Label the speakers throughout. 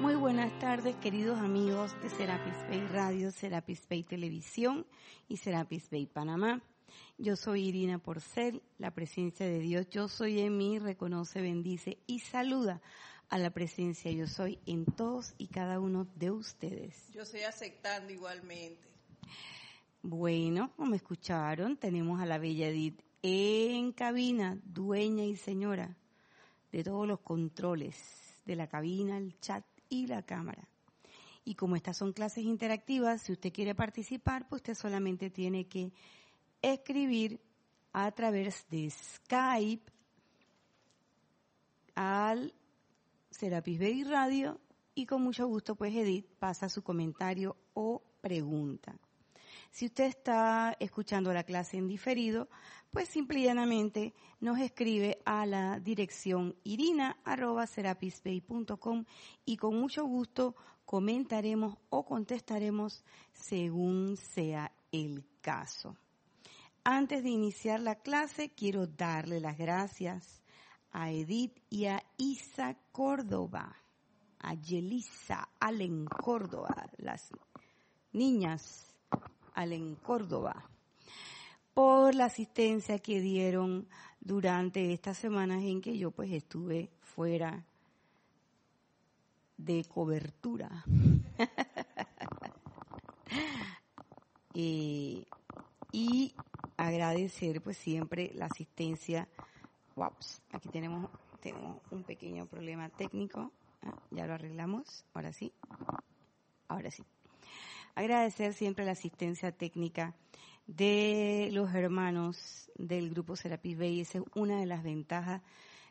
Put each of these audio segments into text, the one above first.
Speaker 1: Muy buenas tardes, queridos amigos de Serapis Bay Radio, Serapis Bay Televisión y Serapis Bay Panamá. Yo soy Irina Porcel, la presencia de Dios. Yo soy en mí, reconoce, bendice y saluda a la presencia yo soy en todos y cada uno de ustedes.
Speaker 2: Yo estoy aceptando igualmente.
Speaker 1: Bueno, como escucharon, tenemos a la bella Edith en cabina, dueña y señora de todos los controles de la cabina, el chat y la cámara. Y como estas son clases interactivas, si usted quiere participar, pues usted solamente tiene que escribir a través de Skype al Serapis Bay Radio y con mucho gusto pues Edith pasa su comentario o pregunta. Si usted está escuchando la clase en diferido, pues simple y llanamente nos escribe a la dirección irina.serapisbay.com y con mucho gusto comentaremos o contestaremos según sea el caso. Antes de iniciar la clase, quiero darle las gracias a Edith y a Isa Córdoba, a Yelisa Allen Córdoba, las niñas Allen Córdoba, por la asistencia que dieron durante estas semanas en que yo pues estuve fuera de cobertura. Eh, y agradecer pues siempre la asistencia Waps, aquí tenemos, tenemos un pequeño problema técnico. Ah, ya lo arreglamos. Ahora sí. Ahora sí. Agradecer siempre la asistencia técnica de los hermanos del grupo Serapis Bay. Esa es una de las ventajas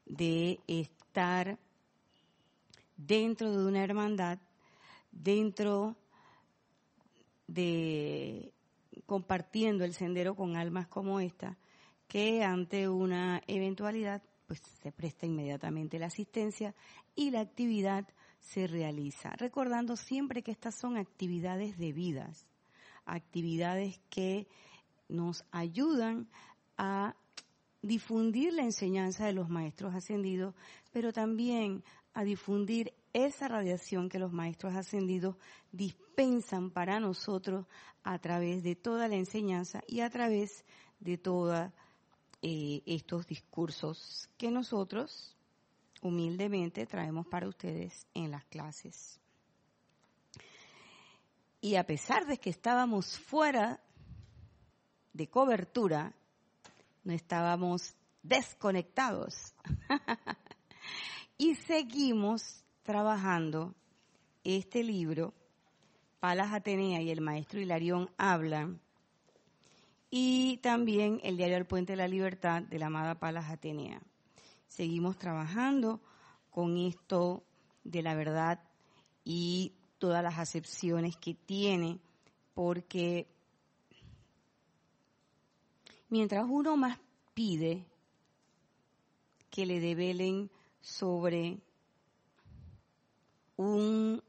Speaker 1: de estar dentro de una hermandad, dentro de compartiendo el sendero con almas como esta, que ante una eventualidad pues se presta inmediatamente la asistencia y la actividad se realiza. Recordando siempre que estas son actividades debidas, actividades que nos ayudan a difundir la enseñanza de los maestros ascendidos, pero también a difundir esa radiación que los maestros ascendidos dispensan para nosotros a través de toda la enseñanza y a través de toda eh, estos discursos que nosotros humildemente traemos para ustedes en las clases. Y a pesar de que estábamos fuera de cobertura, no estábamos desconectados. y seguimos trabajando este libro, Palas Atenea y el maestro Hilarión hablan y también el diario El Puente de la Libertad de la amada Palas Atenea. Seguimos trabajando con esto de la verdad y todas las acepciones que tiene, porque mientras uno más pide que le develen sobre un,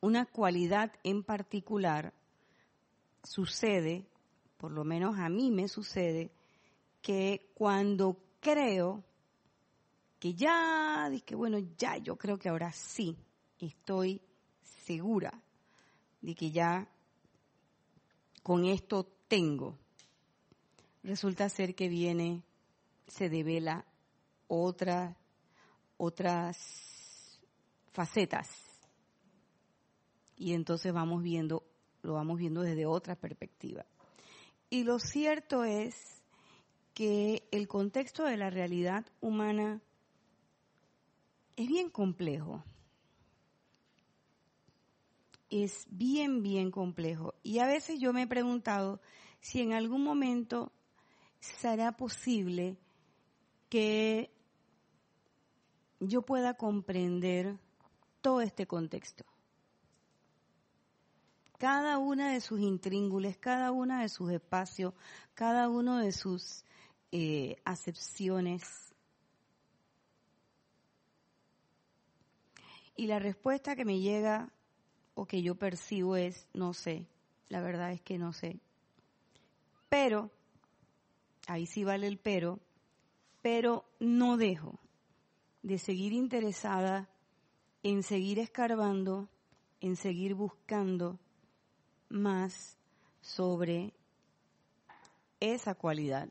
Speaker 1: una cualidad en particular, sucede por lo menos a mí me sucede, que cuando creo que ya, que bueno, ya yo creo que ahora sí estoy segura de que ya con esto tengo, resulta ser que viene, se devela otra, otras facetas. Y entonces vamos viendo, lo vamos viendo desde otra perspectiva. Y lo cierto es que el contexto de la realidad humana es bien complejo. Es bien, bien complejo. Y a veces yo me he preguntado si en algún momento será posible que yo pueda comprender todo este contexto cada una de sus intríngules, cada una de sus espacios, cada uno de sus eh, acepciones. Y la respuesta que me llega o que yo percibo es, no sé, la verdad es que no sé. Pero, ahí sí vale el pero, pero no dejo de seguir interesada en seguir escarbando, en seguir buscando más sobre esa cualidad,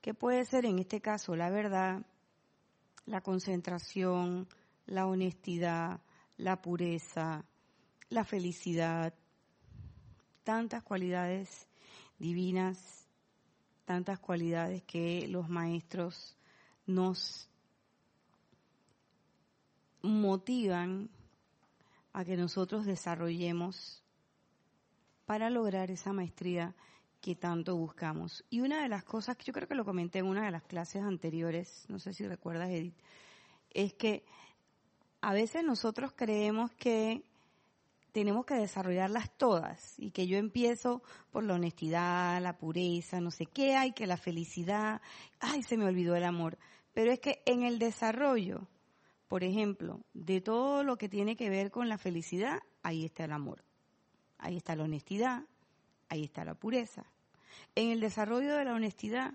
Speaker 1: que puede ser en este caso la verdad, la concentración, la honestidad, la pureza, la felicidad, tantas cualidades divinas, tantas cualidades que los maestros nos motivan a que nosotros desarrollemos para lograr esa maestría que tanto buscamos. Y una de las cosas que yo creo que lo comenté en una de las clases anteriores, no sé si recuerdas Edith, es que a veces nosotros creemos que tenemos que desarrollarlas todas y que yo empiezo por la honestidad, la pureza, no sé qué hay, que la felicidad, ay, se me olvidó el amor. Pero es que en el desarrollo, por ejemplo, de todo lo que tiene que ver con la felicidad, ahí está el amor, ahí está la honestidad, ahí está la pureza. En el desarrollo de la honestidad,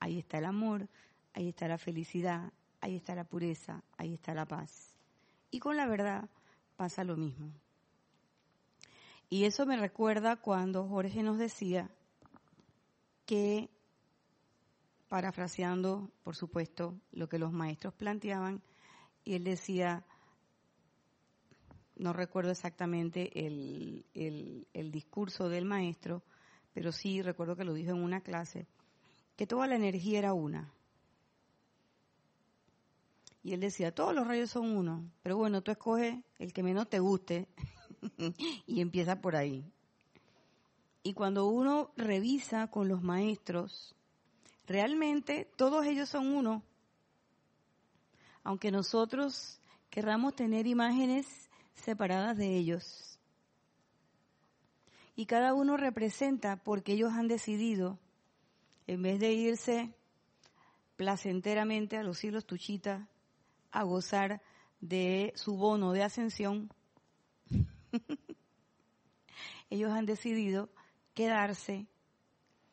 Speaker 1: ahí está el amor, ahí está la felicidad, ahí está la pureza, ahí está la paz. Y con la verdad pasa lo mismo. Y eso me recuerda cuando Jorge nos decía que, parafraseando, por supuesto, lo que los maestros planteaban, y él decía, no recuerdo exactamente el, el, discurso del maestro, pero sí recuerdo que lo dijo en una clase, que toda la energía era una. Y él decía, todos los rayos son uno, pero bueno, tú escoges el que menos te guste y empieza por ahí. Y cuando uno revisa con los maestros, realmente todos ellos son uno. Aunque nosotros querramos tener imágenes separadas de ellos. Y cada uno representa porque ellos han decidido, en vez de irse placenteramente a los cielos tuchita, a gozar de su bono de ascensión, ellos han decidido quedarse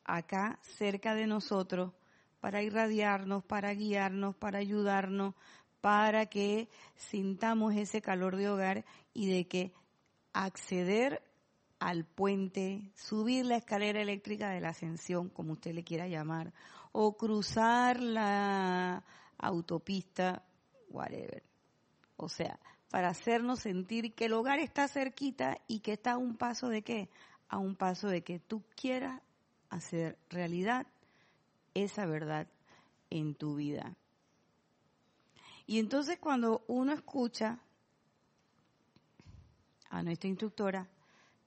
Speaker 1: acá cerca de nosotros para irradiarnos, para guiarnos, para ayudarnos, para que sintamos ese calor de hogar y de que acceder al puente, subir la escalera eléctrica de la ascensión, como usted le quiera llamar, o cruzar la autopista whatever. O sea, para hacernos sentir que el hogar está cerquita y que está a un paso de qué? A un paso de que tú quieras hacer realidad esa verdad en tu vida. Y entonces cuando uno escucha a nuestra instructora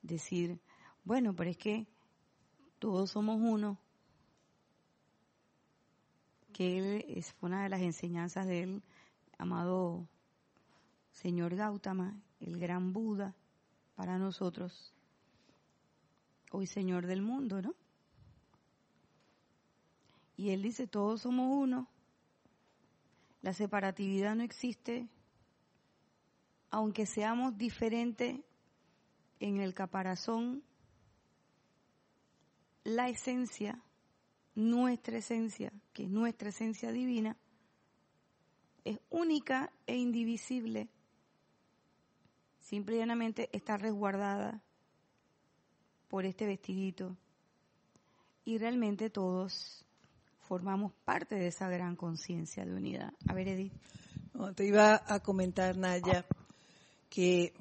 Speaker 1: decir, bueno, pero es que todos somos uno, que él es una de las enseñanzas de él amado señor Gautama, el gran Buda para nosotros, hoy Señor del mundo, ¿no? Y él dice, todos somos uno, la separatividad no existe, aunque seamos diferentes en el caparazón, la esencia, nuestra esencia, que es nuestra esencia divina, es única e indivisible. Simple y llanamente está resguardada por este vestidito. Y realmente todos formamos parte de esa gran conciencia de unidad. A ver, Edith.
Speaker 3: te iba a comentar, Naya, que,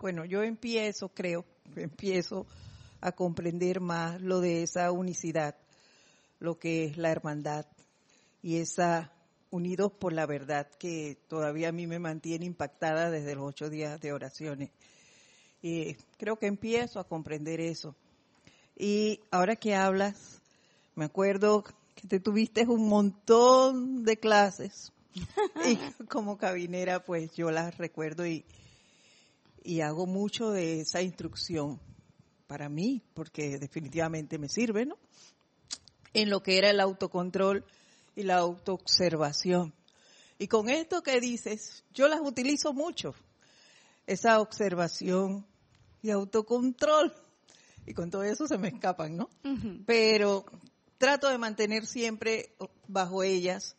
Speaker 3: bueno, yo empiezo, creo, empiezo a comprender más lo de esa unicidad, lo que es la hermandad y esa unidos por la verdad que todavía a mí me mantiene impactada desde los ocho días de oraciones. Y creo que empiezo a comprender eso. Y ahora que hablas, me acuerdo que te tuviste un montón de clases y como cabinera pues yo las recuerdo y, y hago mucho de esa instrucción para mí porque definitivamente me sirve, ¿no? En lo que era el autocontrol y la autoobservación. Y con esto que dices, yo las utilizo mucho, esa observación y autocontrol. Y con todo eso se me escapan, ¿no? Pero trato de mantener siempre bajo ellas,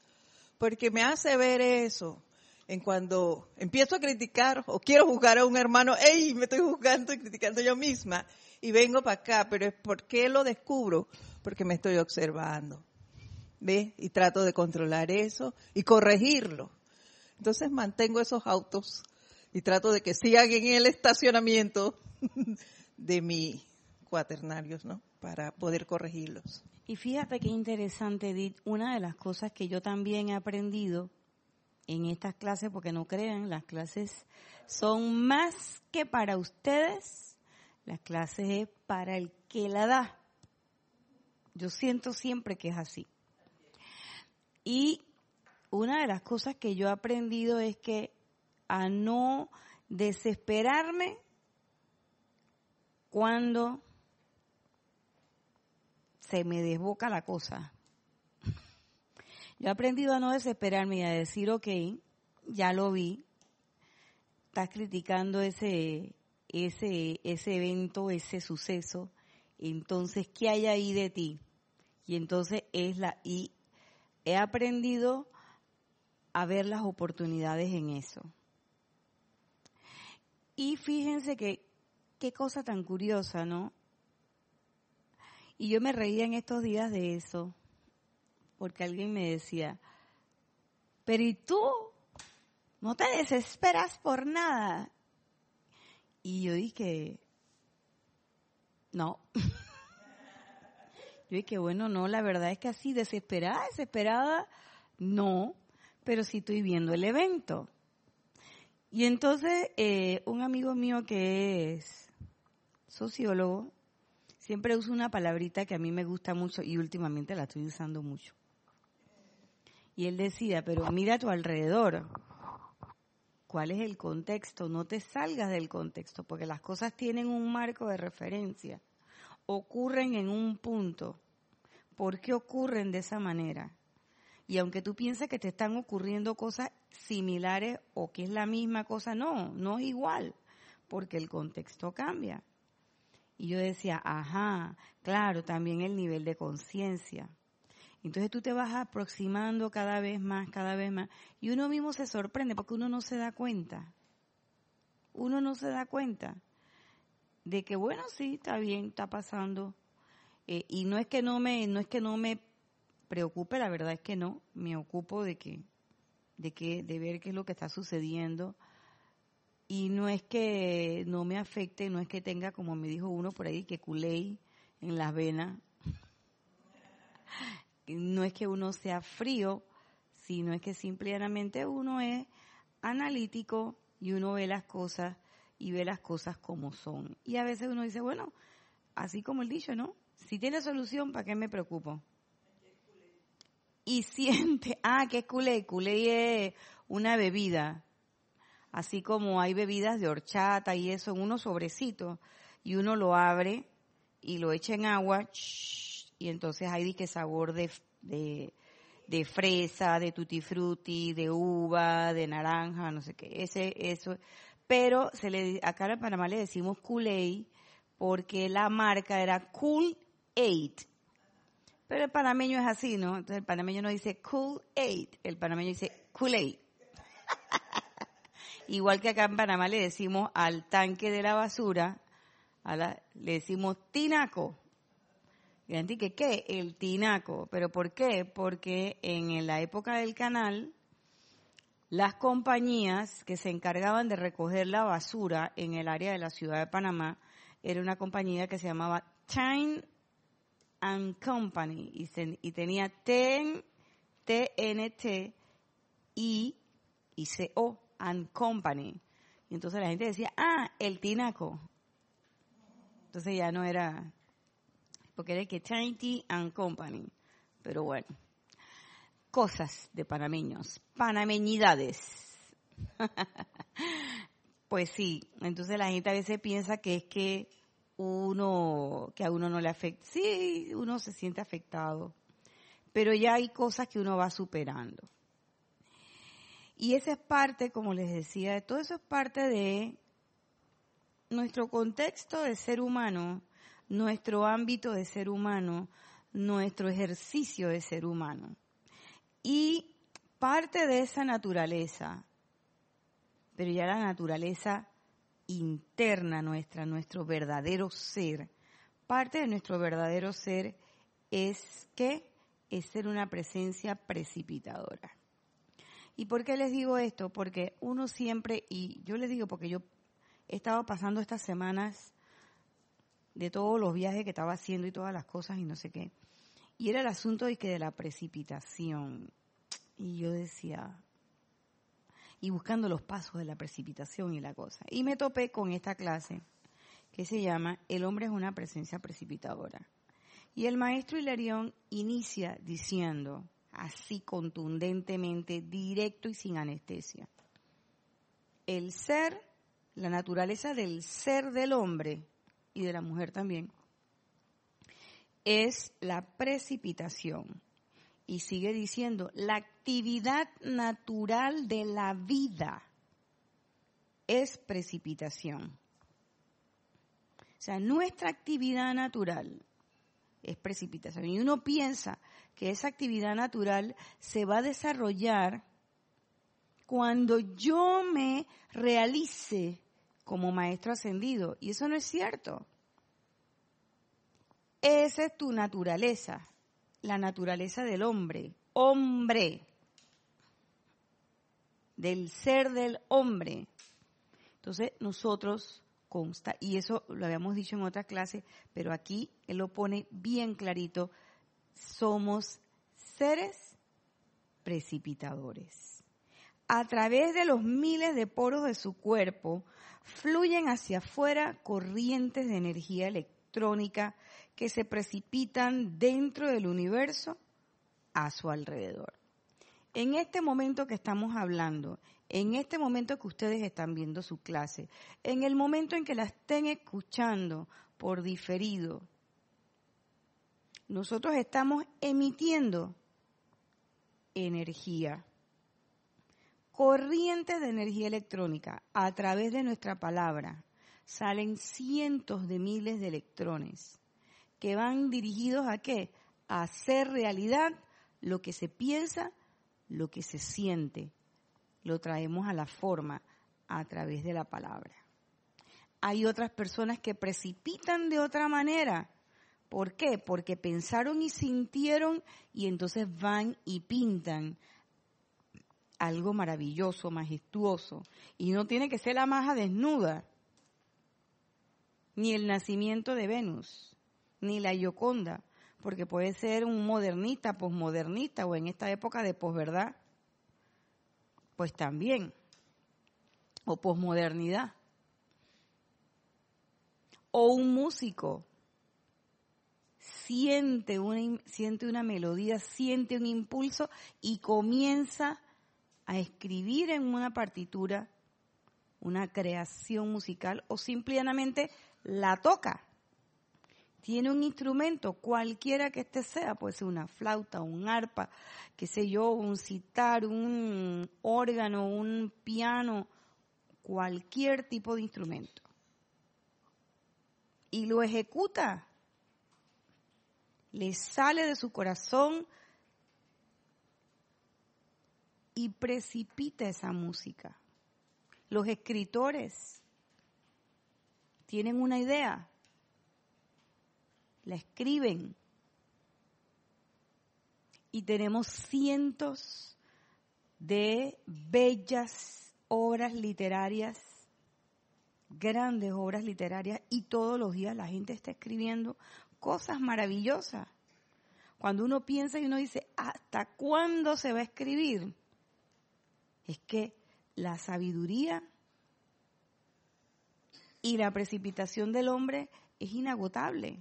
Speaker 3: porque me hace ver eso, en cuando empiezo a criticar o quiero juzgar a un hermano, ¡ey! Me estoy juzgando y criticando yo misma y vengo para acá, pero es porque lo descubro, porque me estoy observando. ¿Ve? Y trato de controlar eso y corregirlo. Entonces mantengo esos autos y trato de que sigan en el estacionamiento de mis cuaternarios, ¿no? Para poder corregirlos.
Speaker 1: Y fíjate qué interesante, Edith, una de las cosas que yo también he aprendido en estas clases, porque no crean, las clases son más que para ustedes, las clases es para el que la da. Yo siento siempre que es así. Y una de las cosas que yo he aprendido es que a no desesperarme cuando se me desboca la cosa. Yo he aprendido a no desesperarme y a decir, ok, ya lo vi, estás criticando ese, ese, ese evento, ese suceso, entonces, ¿qué hay ahí de ti? Y entonces es la, y he aprendido a ver las oportunidades en eso. Y fíjense que, qué cosa tan curiosa, ¿no? Y yo me reía en estos días de eso porque alguien me decía, pero ¿y tú? ¿No te desesperas por nada? Y yo dije, no. yo dije, bueno, no, la verdad es que así, desesperada, desesperada, no, pero sí estoy viendo el evento. Y entonces, eh, un amigo mío que es sociólogo, siempre usa una palabrita que a mí me gusta mucho y últimamente la estoy usando mucho. Y él decía, pero mira a tu alrededor. ¿Cuál es el contexto? No te salgas del contexto, porque las cosas tienen un marco de referencia. Ocurren en un punto. ¿Por qué ocurren de esa manera? Y aunque tú pienses que te están ocurriendo cosas similares o que es la misma cosa, no, no es igual, porque el contexto cambia. Y yo decía, ajá, claro, también el nivel de conciencia. Entonces tú te vas aproximando cada vez más, cada vez más. Y uno mismo se sorprende porque uno no se da cuenta. Uno no se da cuenta de que bueno, sí, está bien, está pasando. Eh, y no es que no me, no es que no me preocupe, la verdad es que no. Me ocupo de que, de que, de ver qué es lo que está sucediendo. Y no es que no me afecte, no es que tenga, como me dijo uno por ahí, que culé en las venas no es que uno sea frío, sino es que simplemente uno es analítico y uno ve las cosas y ve las cosas como son. Y a veces uno dice, bueno, así como el dicho, ¿no? Si tiene solución, ¿para qué me preocupo? Y siente, ah, que es culé, culé es una bebida, así como hay bebidas de horchata y eso en unos sobrecitos, y uno lo abre y lo echa en agua, y entonces hay que sabor de, de, fresa, de tutti frutti, de uva, de naranja, no sé qué, ese, eso. Pero se le, acá en Panamá le decimos Kool-Aid porque la marca era Cool Aid. Pero el panameño es así, ¿no? Entonces el panameño no dice Cool Aid, el panameño dice Kool-Aid. Igual que acá en Panamá le decimos al tanque de la basura, a la, le decimos tinaco. Y que ¿qué? El tinaco. ¿Pero por qué? Porque en la época del canal, las compañías que se encargaban de recoger la basura en el área de la ciudad de Panamá, era una compañía que se llamaba Time and Company y, tenía TEN, TNT y, y CO and Company. Y entonces la gente decía, ah, el tinaco. Entonces ya no era porque era que Trinity and Company. Pero bueno, cosas de panameños, panameñidades. pues sí, entonces la gente a veces piensa que es que uno, que a uno no le afecta. Sí, uno se siente afectado, pero ya hay cosas que uno va superando. Y esa es parte, como les decía, de todo eso es parte de nuestro contexto de ser humano nuestro ámbito de ser humano, nuestro ejercicio de ser humano. Y parte de esa naturaleza pero ya la naturaleza interna nuestra, nuestro verdadero ser, parte de nuestro verdadero ser es que es ser una presencia precipitadora. ¿Y por qué les digo esto? Porque uno siempre, y yo les digo porque yo he estado pasando estas semanas de todos los viajes que estaba haciendo y todas las cosas y no sé qué. Y era el asunto de que de la precipitación. Y yo decía, y buscando los pasos de la precipitación y la cosa. Y me topé con esta clase que se llama El hombre es una presencia precipitadora. Y el maestro Hilarión inicia diciendo, así contundentemente, directo y sin anestesia, el ser, la naturaleza del ser del hombre y de la mujer también, es la precipitación y sigue diciendo, la actividad natural de la vida es precipitación. O sea, nuestra actividad natural es precipitación. Y uno piensa que esa actividad natural se va a desarrollar cuando yo me realice como maestro ascendido. Y eso no es cierto. Esa es tu naturaleza la naturaleza del hombre, hombre, del ser del hombre. Entonces nosotros consta, y eso lo habíamos dicho en otra clase, pero aquí él lo pone bien clarito, somos seres precipitadores. A través de los miles de poros de su cuerpo fluyen hacia afuera corrientes de energía electrónica que se precipitan dentro del universo a su alrededor. En este momento que estamos hablando, en este momento que ustedes están viendo su clase, en el momento en que la estén escuchando por diferido, nosotros estamos emitiendo energía, corrientes de energía electrónica a través de nuestra palabra. Salen cientos de miles de electrones que van dirigidos a qué? A hacer realidad lo que se piensa, lo que se siente. Lo traemos a la forma a través de la palabra. Hay otras personas que precipitan de otra manera. ¿Por qué? Porque pensaron y sintieron y entonces van y pintan algo maravilloso, majestuoso. Y no tiene que ser la maja desnuda, ni el nacimiento de Venus ni la Yoconda, porque puede ser un modernista, posmodernista o en esta época de posverdad, pues también, o posmodernidad. O un músico siente una, siente una melodía, siente un impulso y comienza a escribir en una partitura una creación musical o simplemente la toca tiene un instrumento, cualquiera que este sea, puede ser una flauta, un arpa, qué sé yo, un citar, un órgano, un piano, cualquier tipo de instrumento. Y lo ejecuta. Le sale de su corazón y precipita esa música. Los escritores tienen una idea, la escriben. Y tenemos cientos de bellas obras literarias, grandes obras literarias, y todos los días la gente está escribiendo cosas maravillosas. Cuando uno piensa y uno dice, ¿hasta cuándo se va a escribir? Es que la sabiduría y la precipitación del hombre es inagotable.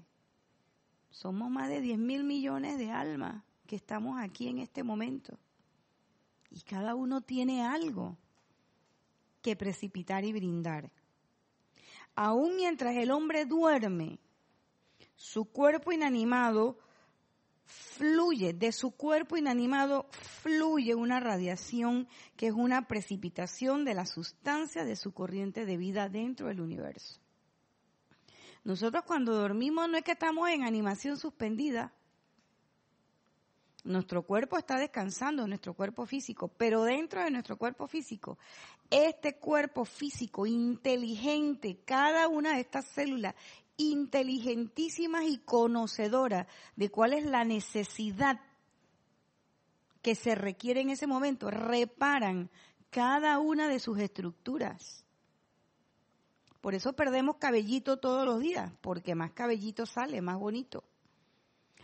Speaker 1: Somos más de 10 mil millones de almas que estamos aquí en este momento. Y cada uno tiene algo que precipitar y brindar. Aún mientras el hombre duerme, su cuerpo inanimado fluye, de su cuerpo inanimado fluye una radiación que es una precipitación de la sustancia de su corriente de vida dentro del universo. Nosotros cuando dormimos no es que estamos en animación suspendida. Nuestro cuerpo está descansando, nuestro cuerpo físico, pero dentro de nuestro cuerpo físico, este cuerpo físico inteligente, cada una de estas células inteligentísimas y conocedoras de cuál es la necesidad que se requiere en ese momento, reparan cada una de sus estructuras. Por eso perdemos cabellito todos los días, porque más cabellito sale, más bonito.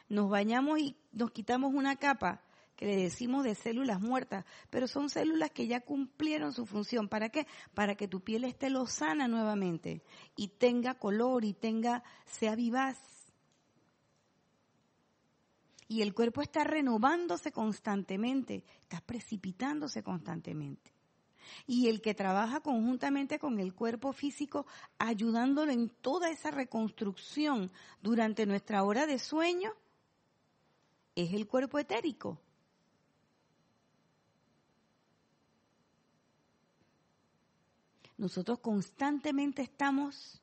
Speaker 1: Nos bañamos y nos quitamos una capa que le decimos de células muertas, pero son células que ya cumplieron su función. ¿Para qué? Para que tu piel esté lozana nuevamente y tenga color y tenga, sea vivaz. Y el cuerpo está renovándose constantemente, está precipitándose constantemente. Y el que trabaja conjuntamente con el cuerpo físico, ayudándolo en toda esa reconstrucción durante nuestra hora de sueño, es el cuerpo etérico. Nosotros constantemente estamos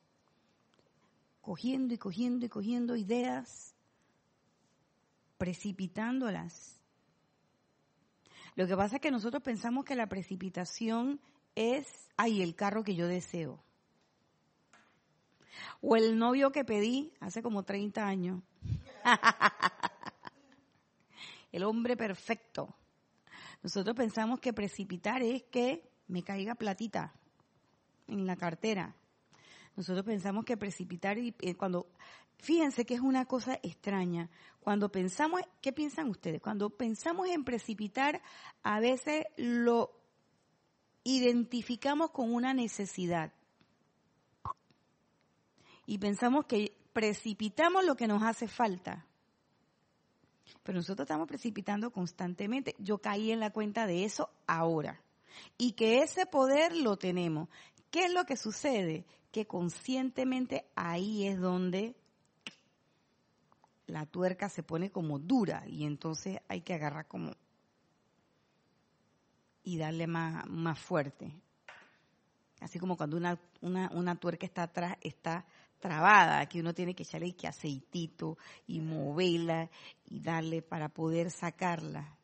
Speaker 1: cogiendo y cogiendo y cogiendo ideas, precipitándolas. Lo que pasa es que nosotros pensamos que la precipitación es, ay, el carro que yo deseo. O el novio que pedí hace como 30 años. el hombre perfecto. Nosotros pensamos que precipitar es que me caiga platita en la cartera. Nosotros pensamos que precipitar y eh, cuando fíjense que es una cosa extraña. Cuando pensamos, ¿qué piensan ustedes? Cuando pensamos en precipitar, a veces lo identificamos con una necesidad. Y pensamos que precipitamos lo que nos hace falta. Pero nosotros estamos precipitando constantemente. Yo caí en la cuenta de eso ahora. Y que ese poder lo tenemos. ¿Qué es lo que sucede? Que conscientemente ahí es donde la tuerca se pone como dura y entonces hay que agarrar como y darle más, más fuerte. Así como cuando una, una, una tuerca está atrás, está trabada, aquí uno tiene que echarle que aceitito y moverla y darle para poder sacarla.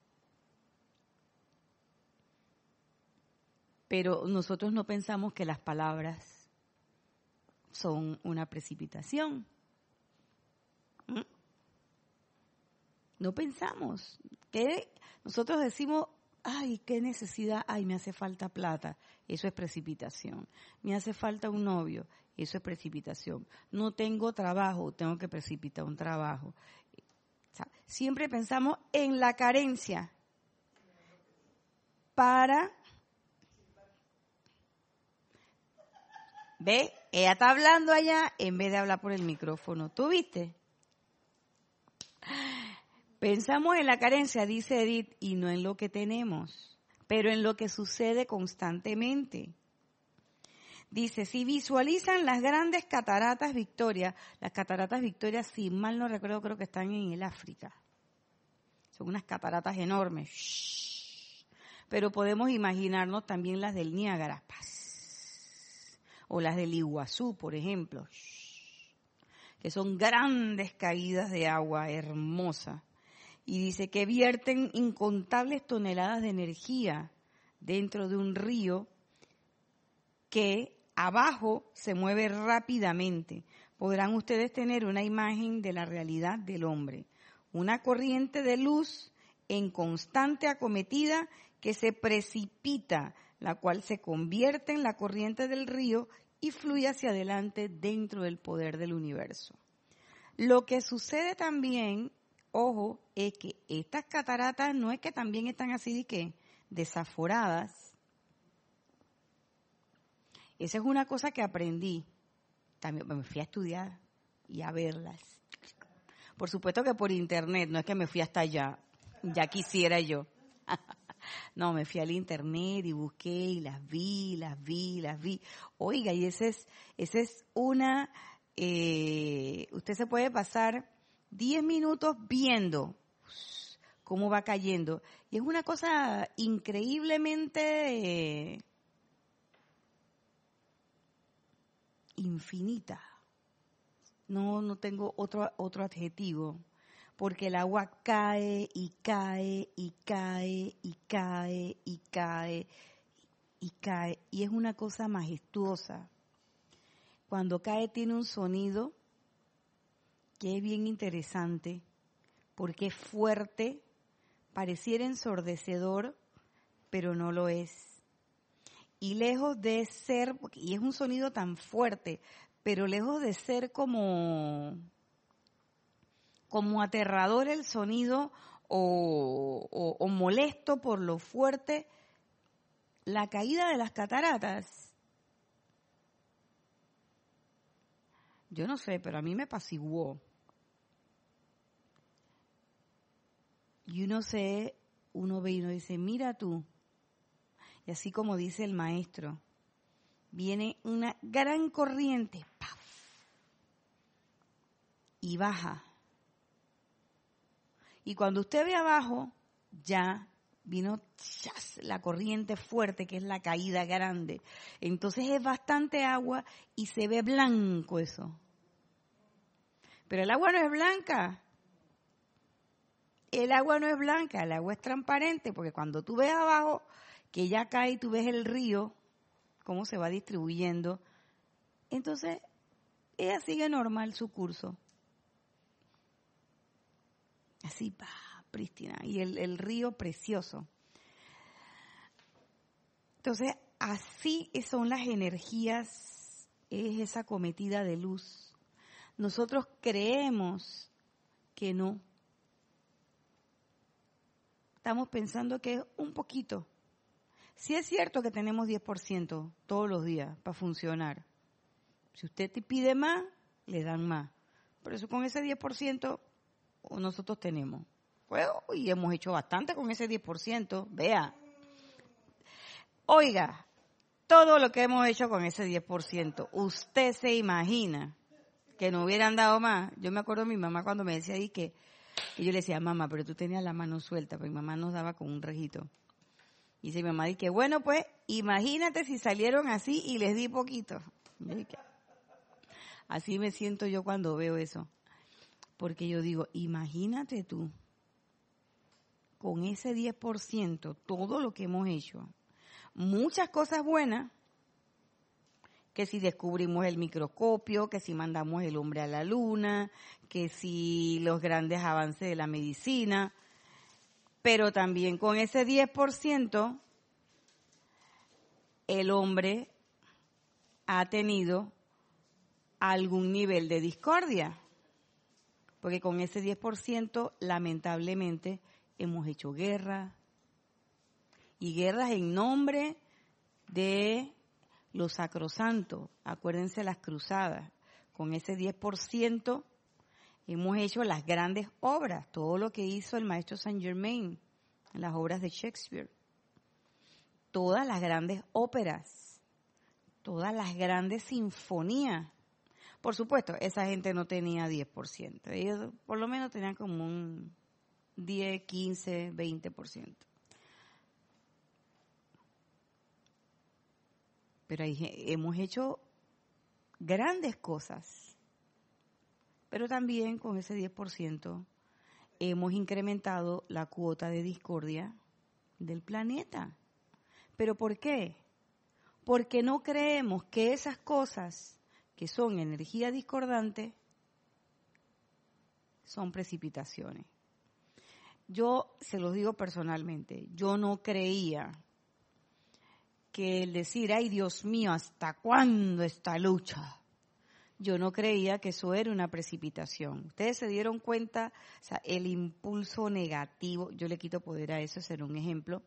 Speaker 1: Pero nosotros no pensamos que las palabras son una precipitación. ¿Mm? No pensamos que nosotros decimos, ay, qué necesidad, ay, me hace falta plata, eso es precipitación. Me hace falta un novio, eso es precipitación. No tengo trabajo, tengo que precipitar un trabajo. siempre pensamos en la carencia para... ¿Ve? Ella está hablando allá en vez de hablar por el micrófono. ¿Tú viste? Pensamos en la carencia, dice Edith, y no en lo que tenemos, pero en lo que sucede constantemente. Dice, si visualizan las grandes cataratas Victoria, las cataratas Victoria, si mal no recuerdo, creo que están en el África. Son unas cataratas enormes. Pero podemos imaginarnos también las del Niágara. O las del Iguazú, por ejemplo. Que son grandes caídas de agua hermosa. Y dice que vierten incontables toneladas de energía dentro de un río que abajo se mueve rápidamente. Podrán ustedes tener una imagen de la realidad del hombre. Una corriente de luz en constante acometida que se precipita, la cual se convierte en la corriente del río y fluye hacia adelante dentro del poder del universo. Lo que sucede también, ojo, es que estas cataratas no es que también están así de que desaforadas, esa es una cosa que aprendí. También me fui a estudiar y a verlas. Por supuesto que por internet, no es que me fui hasta allá. Ya quisiera yo. No, me fui al internet y busqué y las vi, las vi, las vi. Oiga, y esa es, esa es una, eh, usted se puede pasar 10 minutos viendo cómo va cayendo. Y es una cosa increíblemente eh, infinita. No, no tengo otro, otro adjetivo. Porque el agua cae y cae y cae y cae y cae y cae y es una cosa majestuosa. Cuando cae tiene un sonido que es bien interesante porque es fuerte, pareciera ensordecedor, pero no lo es. Y lejos de ser, y es un sonido tan fuerte, pero lejos de ser como como aterrador el sonido o, molesto por lo fuerte, la caída de las cataratas. Yo no sé, pero a mí me apaciguó. Y uno sé, uno ve y uno dice, mira tú. Y así como dice el maestro, viene una gran corriente, ¡paf! y baja y cuando usted ve abajo, ya vino la corriente fuerte, que es la caída grande. Entonces es bastante agua y se ve blanco eso. Pero el agua no es blanca. El agua no es blanca, el agua es transparente, porque cuando tú ves abajo que ya cae y tú ves el río, cómo se va distribuyendo, entonces ella sigue normal su curso. Así, pa, prístina. Y el, el río precioso. Entonces, así son las energías, es esa cometida de luz. Nosotros creemos que no. Estamos pensando que es un poquito. Si es cierto que tenemos 10% todos los días para funcionar. Si usted te pide más, le dan más. Por eso con ese 10% o nosotros tenemos. Pues, y hemos hecho bastante con ese 10%, vea. Oiga, todo lo que hemos hecho con ese 10%, usted se imagina que no hubieran dado más. Yo me acuerdo de mi mamá cuando me decía ahí que, yo le decía, mamá, pero tú tenías la mano suelta, pero mi mamá nos daba con un rejito. Y dice mi mamá, y que bueno, pues, imagínate si salieron así y les di poquito. Así me siento yo cuando veo eso. Porque yo digo, imagínate tú, con ese 10%, todo lo que hemos hecho, muchas cosas buenas, que si descubrimos el microscopio, que si mandamos el hombre a la luna, que si los grandes avances de la medicina, pero también con ese 10% el hombre ha tenido algún nivel de discordia porque con ese 10% lamentablemente hemos hecho guerra y guerras en nombre de los sacrosantos. Acuérdense las cruzadas. Con ese 10% hemos hecho las grandes obras, todo lo que hizo el maestro Saint Germain, las obras de Shakespeare, todas las grandes óperas, todas las grandes sinfonías por supuesto, esa gente no tenía 10%. Ellos por lo menos tenían como un 10, 15, 20%. Pero hemos hecho grandes cosas. Pero también con ese 10% hemos incrementado la cuota de discordia del planeta. ¿Pero por qué? Porque no creemos que esas cosas que son energía discordante, son precipitaciones. Yo se los digo personalmente, yo no creía que el decir, ay Dios mío, ¿hasta cuándo esta lucha? Yo no creía que eso era una precipitación. Ustedes se dieron cuenta, o sea, el impulso negativo, yo le quito poder a eso, ser un ejemplo,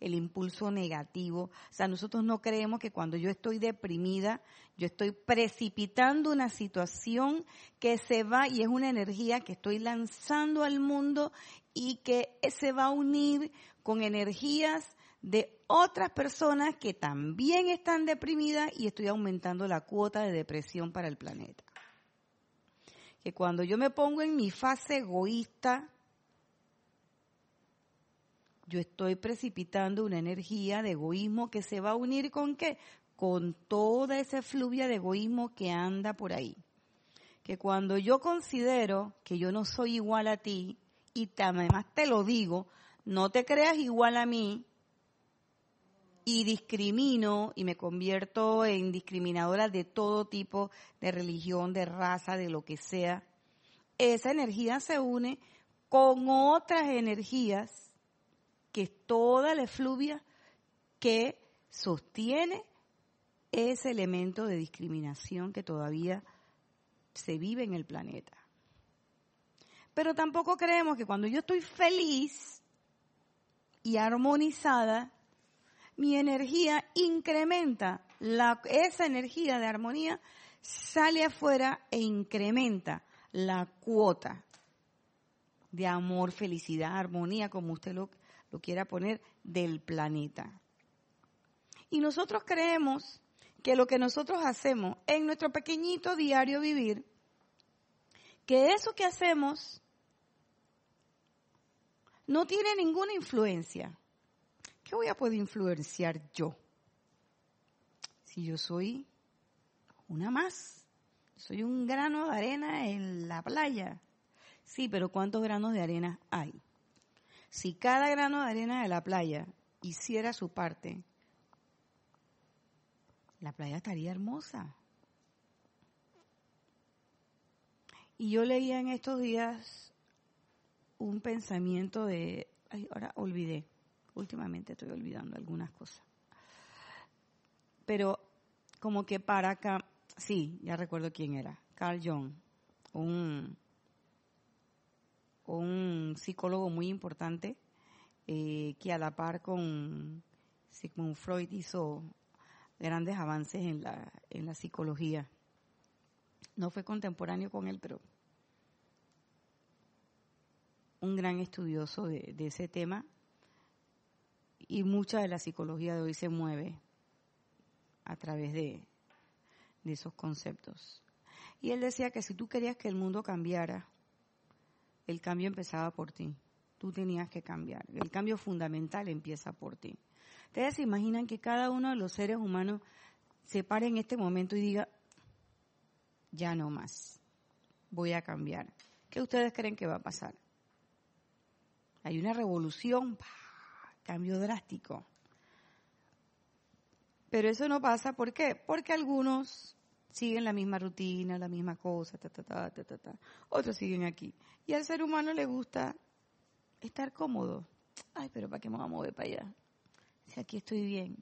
Speaker 1: el impulso negativo. O sea, nosotros no creemos que cuando yo estoy deprimida, yo estoy precipitando una situación que se va y es una energía que estoy lanzando al mundo y que se va a unir con energías de otras personas que también están deprimidas y estoy aumentando la cuota de depresión para el planeta. Que cuando yo me pongo en mi fase egoísta, yo estoy precipitando una energía de egoísmo que se va a unir con qué? Con toda esa fluvia de egoísmo que anda por ahí. que cuando yo considero que yo no soy igual a ti, y además te lo digo, no te creas igual a mí, y discrimino y me convierto en discriminadora de todo tipo de religión, de raza, de lo que sea, esa energía se une con otras energías, que es toda la efluvia que sostiene ese elemento de discriminación que todavía se vive en el planeta. Pero tampoco creemos que cuando yo estoy feliz y armonizada, mi energía incrementa, esa energía de armonía sale afuera e incrementa la cuota de amor, felicidad, armonía, como usted lo, lo quiera poner, del planeta. Y nosotros creemos que lo que nosotros hacemos en nuestro pequeñito diario vivir, que eso que hacemos no tiene ninguna influencia. ¿Qué voy a poder influenciar yo? Si yo soy una más, soy un grano de arena en la playa. Sí, pero ¿cuántos granos de arena hay? Si cada grano de arena de la playa hiciera su parte, la playa estaría hermosa. Y yo leía en estos días un pensamiento de, ay, ahora olvidé, últimamente estoy olvidando algunas cosas. Pero como que para acá, sí, ya recuerdo quién era, Carl Jung, un, un psicólogo muy importante eh, que a la par con Sigmund Freud hizo grandes avances en la, en la psicología. No fue contemporáneo con él, pero un gran estudioso de, ese tema y mucha de la psicología de hoy se mueve a través de, de esos conceptos. Y él decía que si tú querías que el mundo cambiara, el cambio empezaba por ti. Tú tenías que cambiar. El cambio fundamental empieza por ti. Ustedes se imaginan que cada uno de los seres humanos se pare en este momento y diga, ya no más, voy a cambiar. ¿Qué ustedes creen que va a pasar? Hay una revolución, cambio drástico. Pero eso no pasa, ¿por qué? Porque algunos siguen la misma rutina, la misma cosa, ta, ta, ta, ta, ta, Otros siguen aquí. Y al ser humano le gusta estar cómodo. Ay, pero ¿para qué me voy a mover para allá? Si aquí estoy bien.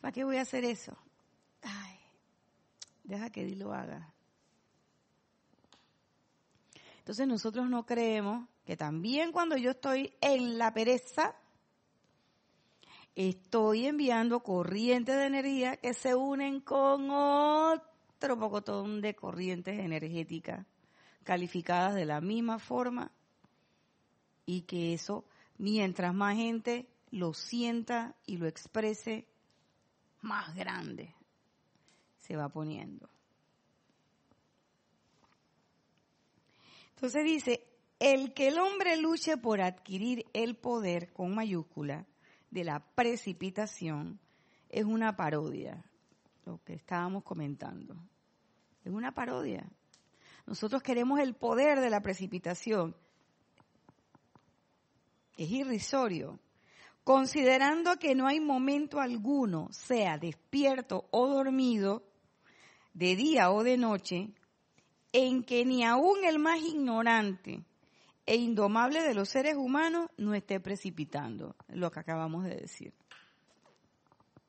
Speaker 1: ¿Para qué voy a hacer eso? Ay, deja que Dios lo haga. Entonces nosotros no creemos que también cuando yo estoy en la pereza, estoy enviando corrientes de energía que se unen con otro pocotón de corrientes energéticas calificadas de la misma forma y que eso, mientras más gente lo sienta y lo exprese, más grande se va poniendo. Entonces dice, el que el hombre luche por adquirir el poder con mayúscula de la precipitación es una parodia, lo que estábamos comentando. Es una parodia. Nosotros queremos el poder de la precipitación. Es irrisorio. Considerando que no hay momento alguno, sea despierto o dormido, de día o de noche, en que ni aún el más ignorante e indomable de los seres humanos no esté precipitando, lo que acabamos de decir.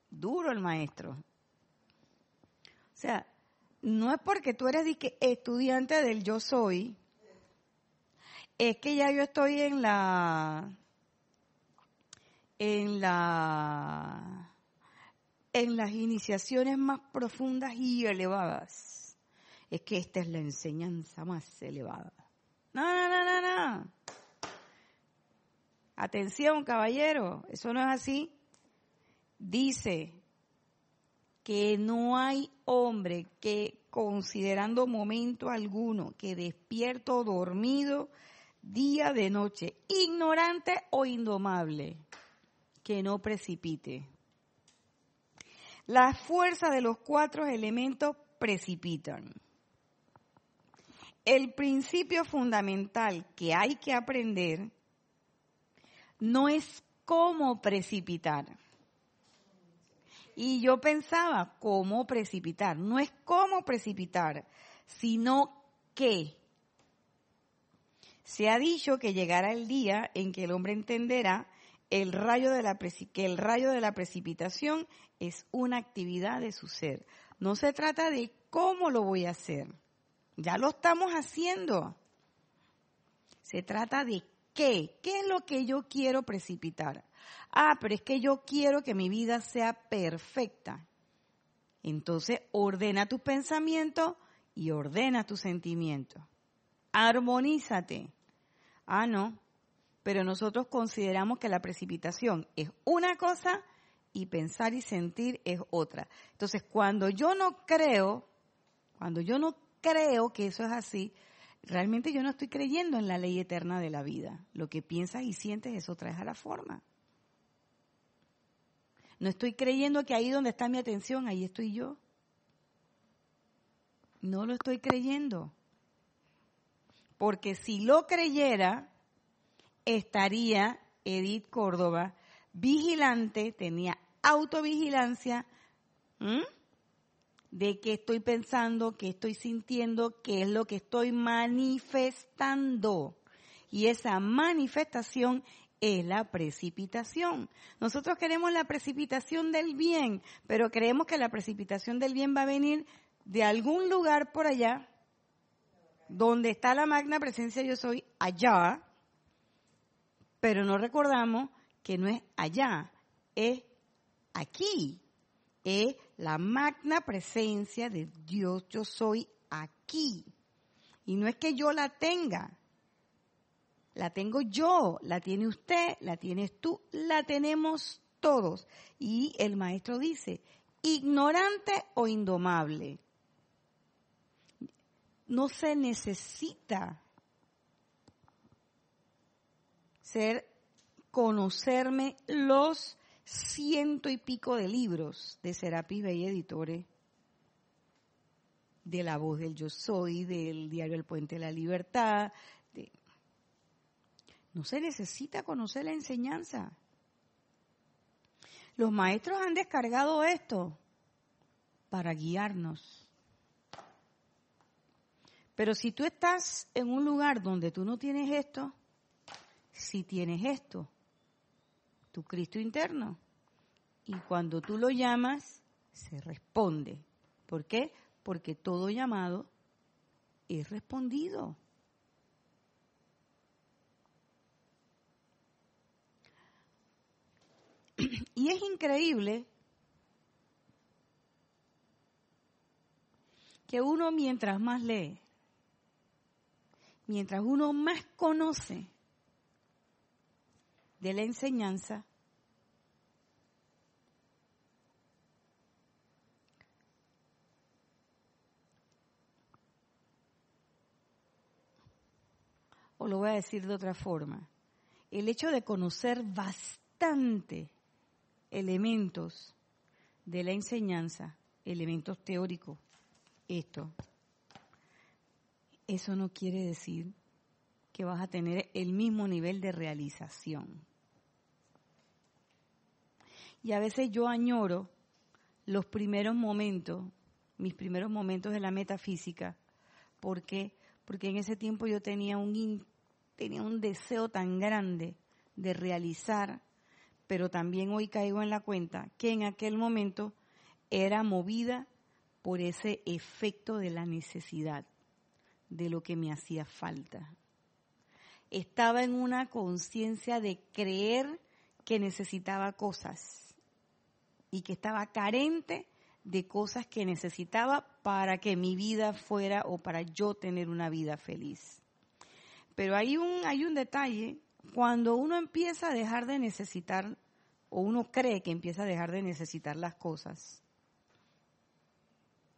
Speaker 1: Duro el maestro. O sea, no es porque tú eres estudiante del yo soy, es que ya yo estoy en la en la en las iniciaciones más profundas y elevadas. Es que esta es la enseñanza más elevada. No, no, no, no, no. Atención, caballero, eso no es así. Dice que no hay hombre que, considerando momento alguno, que despierto o dormido, día de noche, ignorante o indomable, que no precipite. La fuerza de los cuatro elementos precipitan. El principio fundamental que hay que aprender no es cómo precipitar. Y yo pensaba, ¿cómo precipitar? No es cómo precipitar, sino qué. Se ha dicho que llegará el día en que el hombre entenderá el rayo de la que el rayo de la precipitación es una actividad de su ser. No se trata de cómo lo voy a hacer. Ya lo estamos haciendo. Se trata de qué. ¿Qué es lo que yo quiero precipitar? Ah, pero es que yo quiero que mi vida sea perfecta. Entonces ordena tus pensamientos y ordena tus sentimientos. Armonízate. Ah, no. Pero nosotros consideramos que la precipitación es una cosa y pensar y sentir es otra. Entonces, cuando yo no creo, cuando yo no creo que eso es así, realmente yo no estoy creyendo en la ley eterna de la vida. Lo que piensas y sientes, eso trae a la forma. No estoy creyendo que ahí donde está mi atención, ahí estoy yo. No lo estoy creyendo. Porque si lo creyera, estaría Edith Córdoba vigilante, tenía autovigilancia de qué estoy pensando, qué estoy sintiendo, qué es lo que estoy manifestando. Y esa manifestación es la precipitación. Nosotros queremos la precipitación del bien, pero creemos que la precipitación del bien va a venir de algún lugar por allá, donde está la magna presencia yo soy, allá, pero no recordamos que no es allá, es aquí, es la magna presencia de Dios yo soy aquí. Y no es que yo la tenga, la tengo yo, la tiene usted, la tienes tú, la tenemos todos. Y el maestro dice, ignorante o indomable. No se necesita ser, conocerme los ciento y pico de libros de Serapis Bey Editores, de La Voz del Yo Soy, del diario El Puente de la Libertad, no se necesita conocer la enseñanza. Los maestros han descargado esto para guiarnos. Pero si tú estás en un lugar donde tú no tienes esto, si tienes esto, tu Cristo interno, y cuando tú lo llamas, se responde. ¿Por qué? Porque todo llamado es respondido. Y es increíble que uno mientras más lee, mientras uno más conoce de la enseñanza, o lo voy a decir de otra forma, el hecho de conocer bastante elementos de la enseñanza, elementos teóricos, esto, eso no quiere decir que vas a tener el mismo nivel de realización. Y a veces yo añoro los primeros momentos, mis primeros momentos de la metafísica, porque porque en ese tiempo yo tenía un tenía un deseo tan grande de realizar pero también hoy caigo en la cuenta que en aquel momento era movida por ese efecto de la necesidad, de lo que me hacía falta. Estaba en una conciencia de creer que necesitaba cosas y que estaba carente de cosas que necesitaba para que mi vida fuera o para yo tener una vida feliz. Pero hay un, hay un detalle cuando uno empieza a dejar de necesitar, o uno cree que empieza a dejar de necesitar las cosas,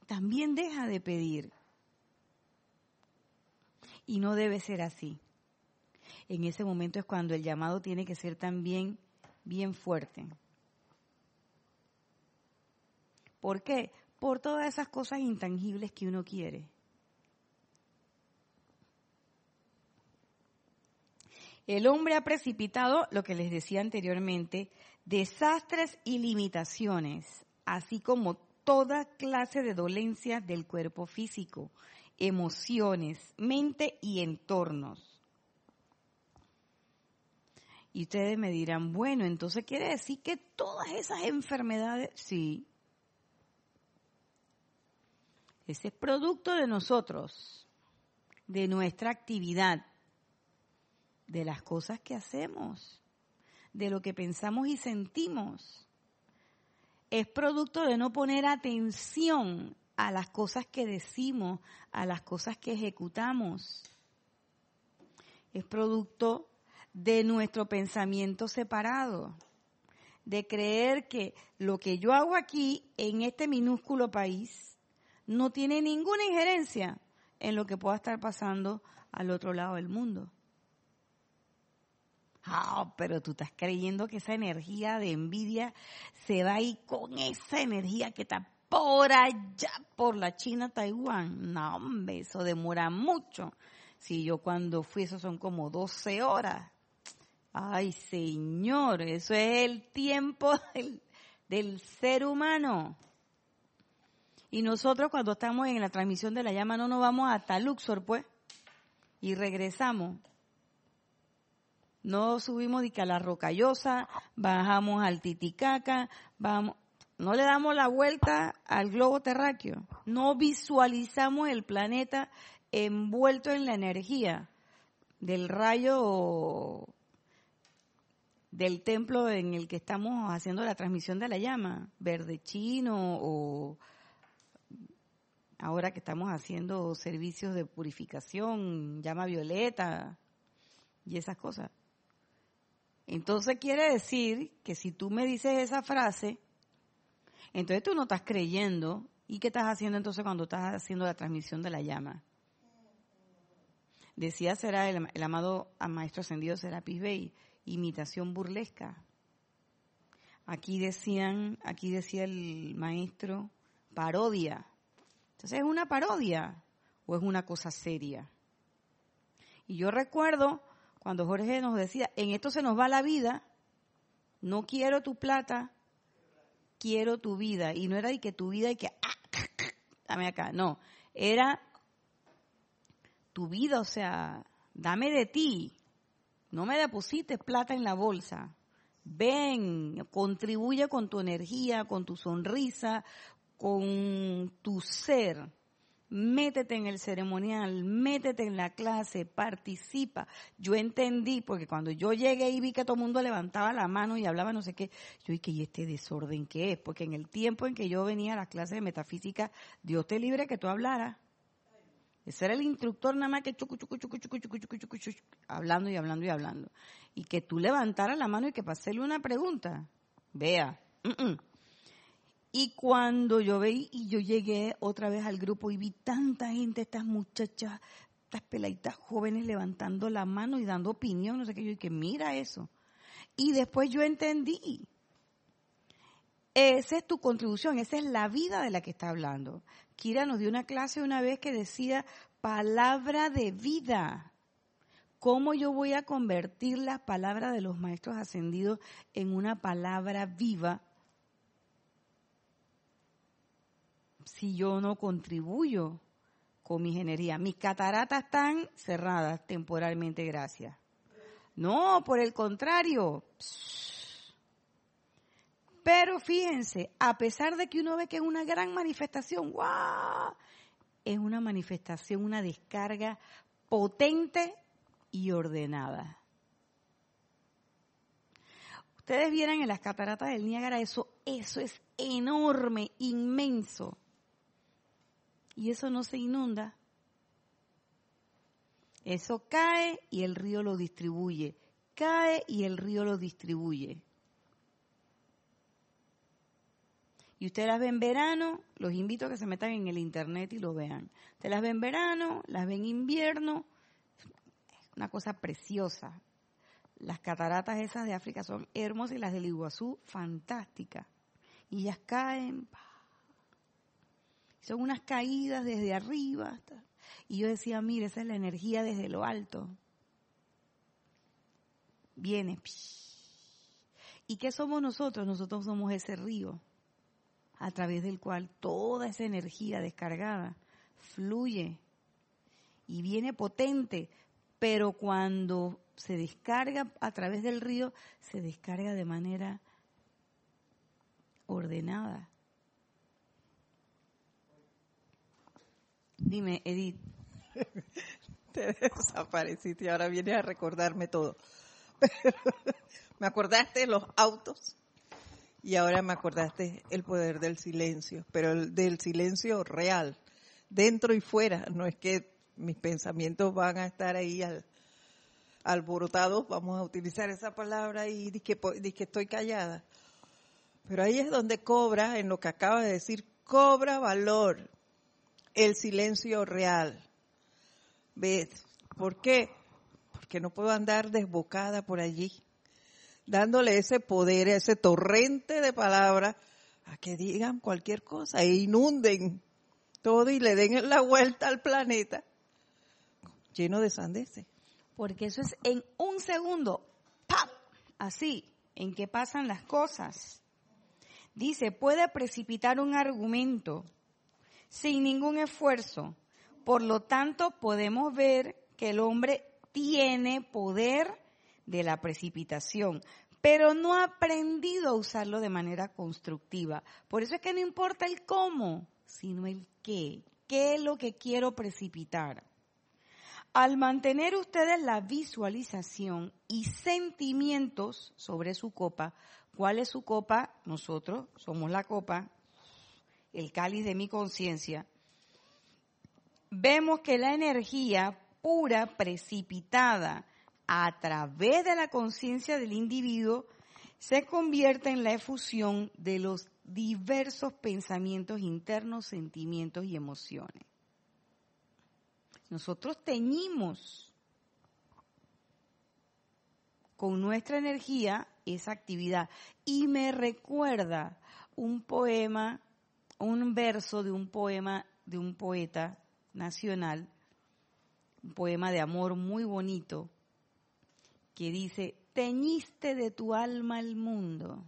Speaker 1: también deja de pedir. Y no debe ser así. En ese momento es cuando el llamado tiene que ser también bien fuerte. ¿Por qué? Por todas esas cosas intangibles que uno quiere. El hombre ha precipitado, lo que les decía anteriormente, desastres y limitaciones, así como toda clase de dolencias del cuerpo físico, emociones, mente y entornos. Y ustedes me dirán, bueno, entonces quiere decir que todas esas enfermedades, sí, ese es producto de nosotros, de nuestra actividad, de las cosas que hacemos, de lo que pensamos y sentimos. Es producto de no poner atención a las cosas que decimos, a las cosas que ejecutamos. Es producto de nuestro pensamiento separado, de creer que lo que yo hago aquí en este minúsculo país no tiene ninguna injerencia en lo que pueda estar pasando al otro lado del mundo. Ah, pero tú estás creyendo que esa energía de envidia se va a ir con esa energía que está por allá, por la China, Taiwán. No, hombre, eso demora mucho. Si yo cuando fui, eso son como 12 horas. Ay, Señor, eso es el tiempo del, ser humano. Y nosotros cuando estamos en la transmisión de la llama no nos vamos hasta Luxor, pues, y regresamos. No subimos de que a la rocallosa, bajamos al Titicaca, vamos, no le damos la vuelta al globo terráqueo. No visualizamos el planeta envuelto en la energía del rayo del templo en el que estamos haciendo la transmisión de la llama, verde chino o ahora que estamos haciendo servicios de purificación, llama violeta y esas cosas. Entonces quiere decir que si tú me dices esa frase, entonces tú no estás creyendo. ¿Y qué estás haciendo entonces cuando estás haciendo la transmisión de la llama? Decía será el, amado maestro ascendido Serapis Bey, imitación burlesca. Aquí decían, aquí decía el maestro, parodia. Entonces, ¿es una parodia o es una cosa seria? Y yo recuerdo cuando Jorge nos decía, en esto se nos va la vida, no quiero tu plata, quiero tu vida. Y no era de que tu vida y que, ah, dame acá, no, era tu vida, o sea, dame de ti, no me deposites plata en la bolsa. Ven, contribuye con tu energía, con tu sonrisa, con tu ser. Métete en el ceremonial, métete en la clase, participa. Yo entendí, porque cuando yo llegué y vi que todo el mundo levantaba la mano y hablaba no sé qué, yo dije, ¿y este desorden qué es? Porque en el tiempo en que yo venía a las clases de metafísica, Dios te libre que tú hablaras. Ese era el instructor nada más que chucu, chucu, chucu, chucu, chucu, chucu, chucu, chucu, hablando y hablando y hablando. Y que tú levantaras la mano y que pasarle una pregunta. Vea. Y cuando yo veí y yo llegué otra vez al grupo y vi tanta gente, estas muchachas, estas peladitas jóvenes levantando la mano y dando opinión, no sé qué, yo dije, mira eso. Y después yo entendí. Esa es tu contribución, esa es la vida de la que está hablando. Kira nos dio una clase una vez que decía palabra de vida. ¿Cómo yo voy a convertir la palabra de los maestros ascendidos en una palabra viva si yo no contribuyo con mis energías? Mis cataratas están cerradas temporalmente, gracias. No, por el contrario. Pero fíjense, a pesar de que uno ve que es una gran manifestación, ¡guau! Es una manifestación, una descarga potente y ordenada. Ustedes vieran en las cataratas del Niágara, eso, eso es enorme, inmenso. Y eso no se inunda. Eso cae y el río lo distribuye. Cae y el río lo distribuye. y usted las ve en verano, los invito a que se metan en el internet y lo vean. Usted las ve en verano, las ve en invierno, es una cosa preciosa. Las cataratas esas de África son hermosas y las del Iguazú fantásticas. Y ellas caen, son unas caídas desde arriba. Y yo decía, mire, esa es la energía desde lo alto. viene. ¿Y qué somos nosotros? Nosotros somos ese río a través del cual toda esa energía descargada fluye y viene potente, pero cuando se descarga a través del río, se descarga de manera ordenada. Dime, Edith.
Speaker 3: Te desapareciste y ahora vienes a recordarme todo. me acordaste de los autos y ahora me acordaste el poder del silencio, pero el del silencio real, dentro y fuera. No es que mis pensamientos van a estar ahí al, alborotados, vamos a utilizar esa palabra y que, que estoy callada. Pero ahí es donde cobra, en lo que acaba de decir, cobra valor el silencio real. ¿Ves? ¿Por qué? Porque no puedo andar desbocada por allí, dándole ese poder, ese torrente de palabras a que digan cualquier cosa e inunden todo y le den la vuelta al planeta lleno de sandeces.
Speaker 1: Porque eso es en un segundo, ¡pap! Así, en que pasan las cosas. Dice, puede precipitar un argumento sin ningún esfuerzo. Por lo tanto, podemos ver que el hombre tiene poder de la precipitación, pero no ha aprendido a usarlo de manera constructiva. Por eso es que no importa el cómo, sino el qué. ¿Qué es lo que quiero precipitar? Al mantener ustedes la visualización y sentimientos sobre su copa, ¿cuál es su copa? Nosotros somos la copa, el cáliz de mi conciencia. Vemos que la energía pura, precipitada a través de la conciencia del individuo, se convierte en la efusión de los diversos pensamientos internos, sentimientos y emociones. Nosotros teñimos con nuestra energía esa actividad. Y me recuerda un poema, un verso de un poema de un poeta nacional, un poema de amor muy bonito, que dice, teñiste de tu alma el mundo.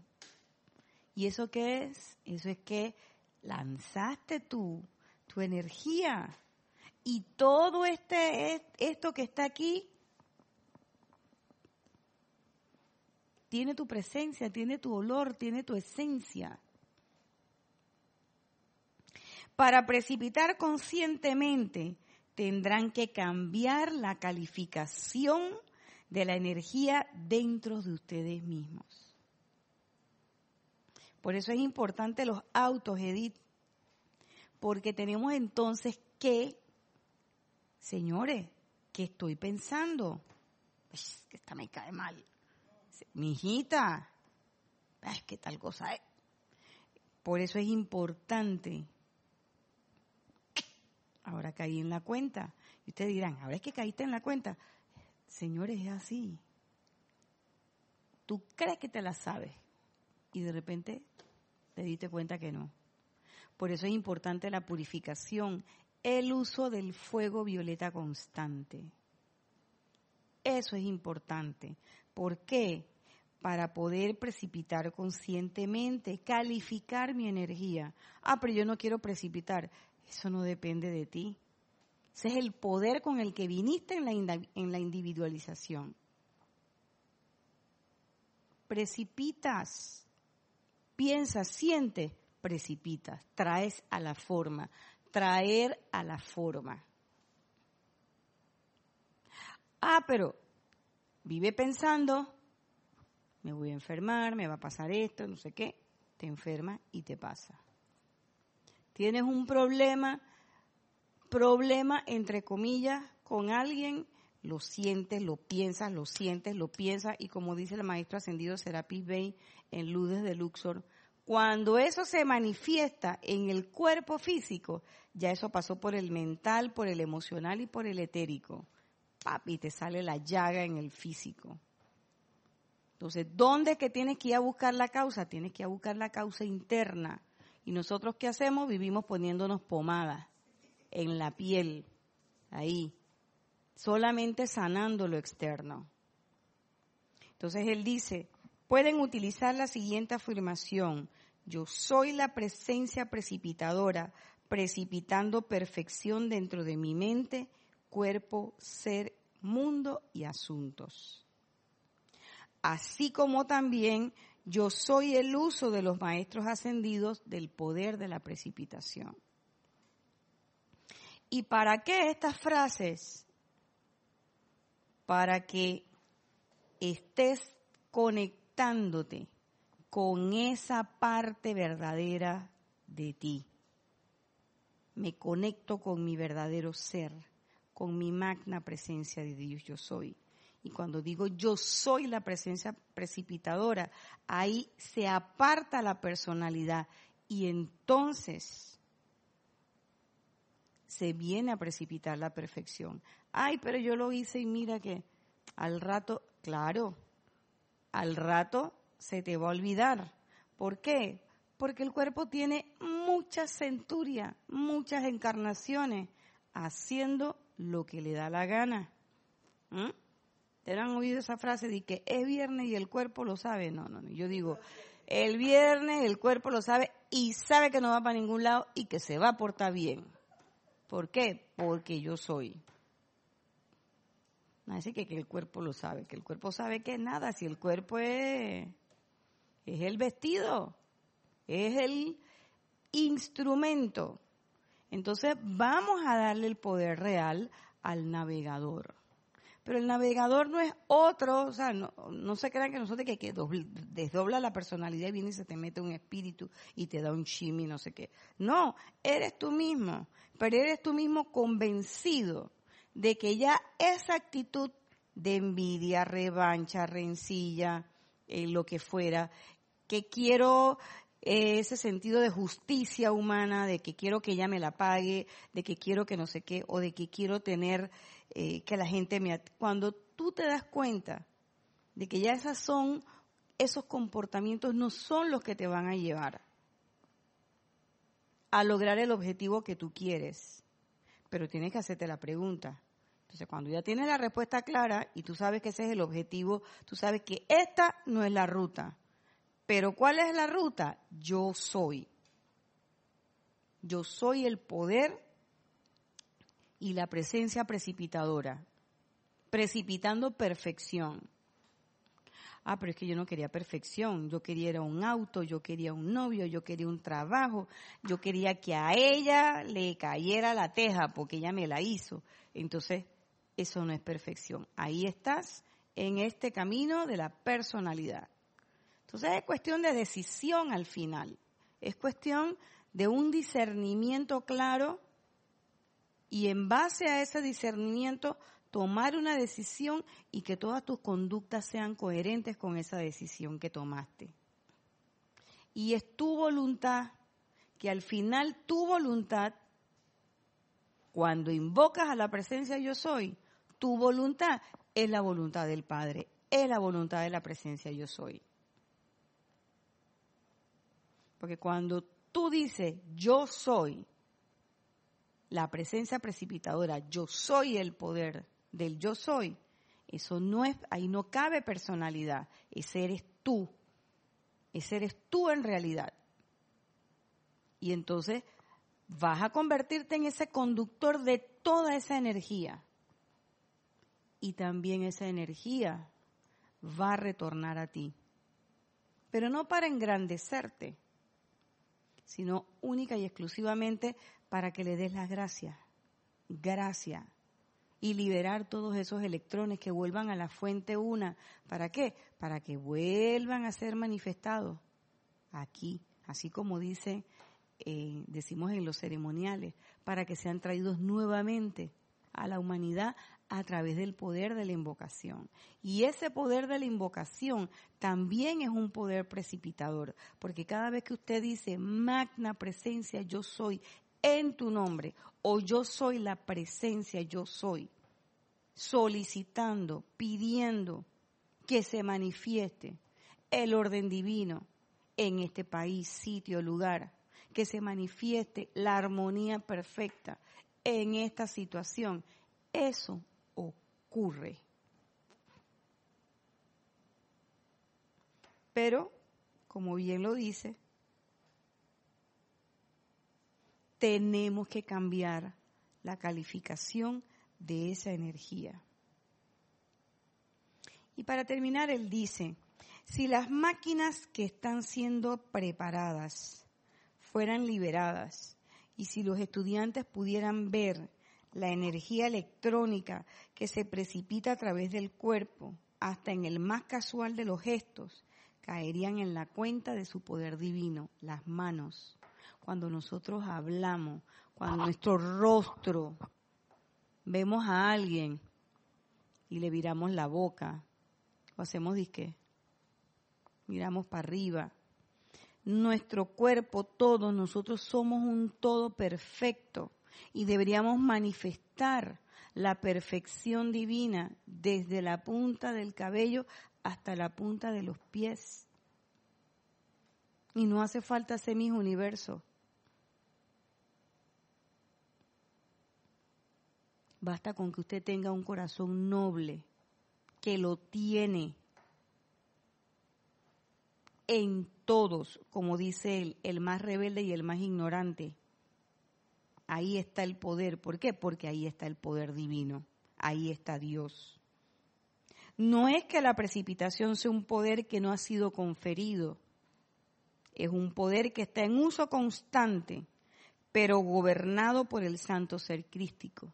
Speaker 1: ¿Y eso qué es? Eso es que lanzaste tú tu energía y todo este, esto que está aquí tiene tu presencia, tiene tu olor, tiene tu esencia. Para precipitar conscientemente tendrán que cambiar la calificación de la energía dentro de ustedes mismos. Por eso es importante los autos, Edith, porque tenemos entonces que señores, ¿qué estoy pensando? Es que esta me cae mal. Mi hijita, es que tal cosa es. Por eso es importante. Ahora caí en la cuenta. Y ustedes dirán, ahora es que caíste en la cuenta. Señores, es así. Tú crees que te la sabes y de repente te diste cuenta que no. Por eso es importante la purificación, el uso del fuego violeta constante. Eso es importante. ¿Por qué? Para poder precipitar conscientemente, calificar mi energía. Ah, pero yo no quiero precipitar. Eso no depende de ti. Ese es el poder con el que viniste en la, individualización. Precipitas, piensas, sientes, precipitas, traes a la forma traer a la forma. Ah, pero vive pensando, me voy a enfermar, me va a pasar esto, no sé qué, te enferma y te pasa. Tienes un problema, problema entre comillas, con alguien, lo sientes, lo piensas, lo sientes, lo piensas, y como dice el maestro ascendido Serapis Bey en Ludes de Luxor, cuando eso se manifiesta en el cuerpo físico, ya eso pasó por el mental, por el emocional y por el etérico. Papi, te sale la llaga en el físico. Entonces, ¿dónde es que tienes que ir a buscar la causa? Tienes que ir a buscar la causa interna. Y nosotros, ¿qué hacemos? Vivimos poniéndonos pomadas en la piel, ahí, solamente sanando lo externo. Entonces él dice, pueden utilizar la siguiente afirmación. Yo soy la presencia precipitadora, precipitando perfección dentro de mi mente, cuerpo, ser, mundo y asuntos. Así como también yo soy el uso de los maestros ascendidos del poder de la precipitación. ¿Y para qué estas frases? Para que estés conectándote con esa parte verdadera de ti. Me conecto con mi verdadero ser, con mi magna presencia de Dios yo soy. Y cuando digo yo soy la presencia precipitadora, ahí se aparta la personalidad y entonces se viene a precipitar la perfección. Ay, pero yo lo hice y mira que al rato, claro, al rato se te va a olvidar. ¿Por qué? Porque el cuerpo tiene muchas centurias, muchas encarnaciones, haciendo lo que le da la gana. ¿Mm? ¿Te han oído esa frase de que es viernes y el cuerpo lo sabe? No, no, no. Yo digo, el viernes el cuerpo lo sabe y sabe que no va para ningún lado y que se va a portar bien. ¿Por qué? Porque yo soy. Decir que, que, el cuerpo lo sabe, que el cuerpo sabe que nada, si el cuerpo es, es el vestido, es el instrumento. Entonces vamos a darle el poder real al navegador. Pero el navegador no es otro, o sea, no, no se crean que nosotros que, que desdobla la personalidad y viene y se te mete un espíritu y te da un chimi, no sé qué. No, eres tú mismo, pero eres tú mismo convencido de que ya esa actitud de envidia, revancha, rencilla, eh, lo que fuera, que quiero ese sentido de justicia humana, de que quiero que ella me la pague, de que quiero que no sé qué, o de que quiero tener eh, que la gente me... Cuando tú te das cuenta de que ya esas son, esos comportamientos no son los que te van a llevar a lograr el objetivo que tú quieres, pero tienes que hacerte la pregunta, entonces, cuando ya tienes la respuesta clara y tú sabes que ese es el objetivo, tú sabes que esta no es la ruta. Pero ¿cuál es la ruta? Yo soy. Yo soy el poder y la presencia precipitadora, precipitando perfección. Ah, pero es que yo no quería perfección, yo quería un auto, yo quería un novio, yo quería un trabajo, yo quería que a ella le cayera la teja porque ella me la hizo. Entonces, eso no es perfección. Ahí estás en este camino de la personalidad. Entonces es cuestión de decisión al final. Es cuestión de un discernimiento claro y en base a ese discernimiento tomar una decisión y que todas tus conductas sean coherentes con esa decisión que tomaste. Y es tu voluntad, que al final tu voluntad, cuando invocas a la presencia yo soy, tu voluntad es la voluntad del Padre, es la voluntad de la presencia yo soy. Porque cuando tú dices yo soy la presencia precipitadora, yo soy el poder del yo soy, eso no es, ahí no cabe personalidad, ese eres tú, ese eres tú en realidad. Y entonces vas a convertirte en ese conductor de toda esa energía y también esa energía va a retornar a ti. Pero no para engrandecerte, sino única y exclusivamente para que le des las gracias. Gracias. Y liberar todos esos electrones que vuelvan a la fuente una. ¿Para qué? Para que vuelvan a ser manifestados aquí, así como dice, eh, decimos en los ceremoniales, para que sean traídos nuevamente a la humanidad a través del poder de la invocación. Y ese poder de la invocación también es un poder precipitador, porque cada vez que usted dice, magna presencia, yo soy en tu nombre, o yo soy la presencia, yo soy, solicitando, pidiendo que se manifieste el orden divino en este país, sitio, lugar, que se manifieste la armonía perfecta en esta situación. Eso ocurre. Pero, como bien lo dice, tenemos que cambiar la calificación de esa energía. Y para terminar, él dice, si las máquinas que están siendo preparadas fueran liberadas y si los estudiantes pudieran ver la energía electrónica que se precipita a través del cuerpo, hasta en el más casual de los gestos, caerían en la cuenta de su poder divino, las manos. Cuando nosotros hablamos, cuando nuestro rostro vemos a alguien y le viramos la boca, o hacemos disque, miramos para arriba. Nuestro cuerpo, todos nosotros somos un todo perfecto y deberíamos manifestar la perfección divina desde la punta del cabello hasta la punta de los pies. Y no hace falta ser mis universo. Basta con que usted tenga un corazón noble, que lo tiene en todos, como dice él, el más rebelde y el más ignorante. Ahí está el poder. ¿Por qué? Porque ahí está el poder divino. Ahí está Dios. No es que la precipitación sea un poder que no ha sido conferido. Es un poder que está en uso constante, pero gobernado por el santo ser crístico.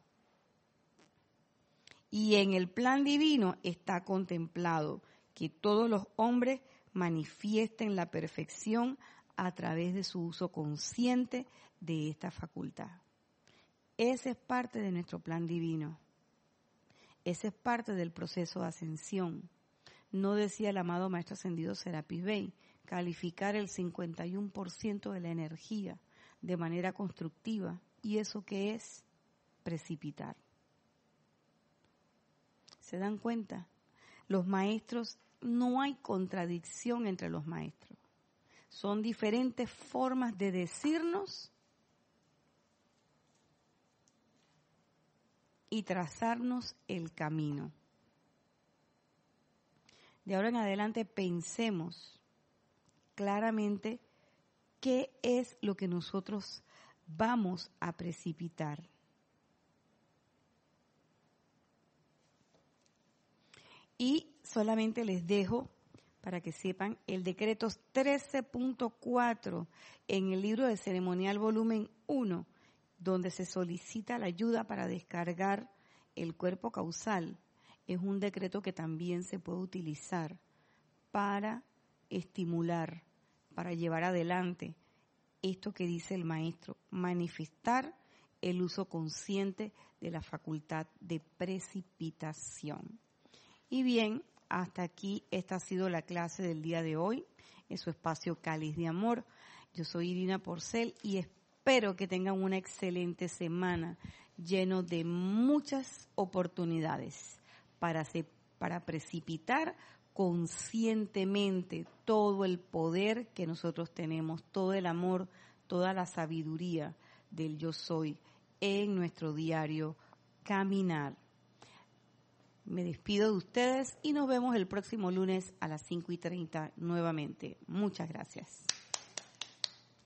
Speaker 1: Y en el plan divino está contemplado que todos los hombres manifiesten la perfección a través de su uso consciente de esta facultad. Ese es parte de nuestro plan divino. Ese es parte del proceso de ascensión. No decía el amado Maestro Ascendido Serapis Bey, calificar el 51% de la energía de manera constructiva. ¿Y eso qué es? Precipitar. ¿Se dan cuenta? Los maestros, no hay contradicción entre los maestros. Son diferentes formas de decirnos y trazarnos el camino. De ahora en adelante pensemos claramente qué es lo que nosotros vamos a precipitar. Y solamente les dejo para que sepan el decreto 13.4 en el libro de ceremonial volumen 1 donde se solicita la ayuda para descargar el cuerpo causal, es un decreto que también se puede utilizar para estimular, para llevar adelante esto que dice el maestro, manifestar el uso consciente de la facultad de precipitación. Y bien, hasta aquí esta ha sido la clase del día de hoy, en su espacio Cáliz de Amor. Yo soy Irina Porcel y espero que tengan una excelente semana lleno de muchas oportunidades para, para precipitar conscientemente todo el poder que nosotros tenemos, todo el amor, toda la sabiduría del yo soy en nuestro diario caminar. Me despido de ustedes y nos vemos el próximo lunes a las 5 y 30 nuevamente. Muchas gracias.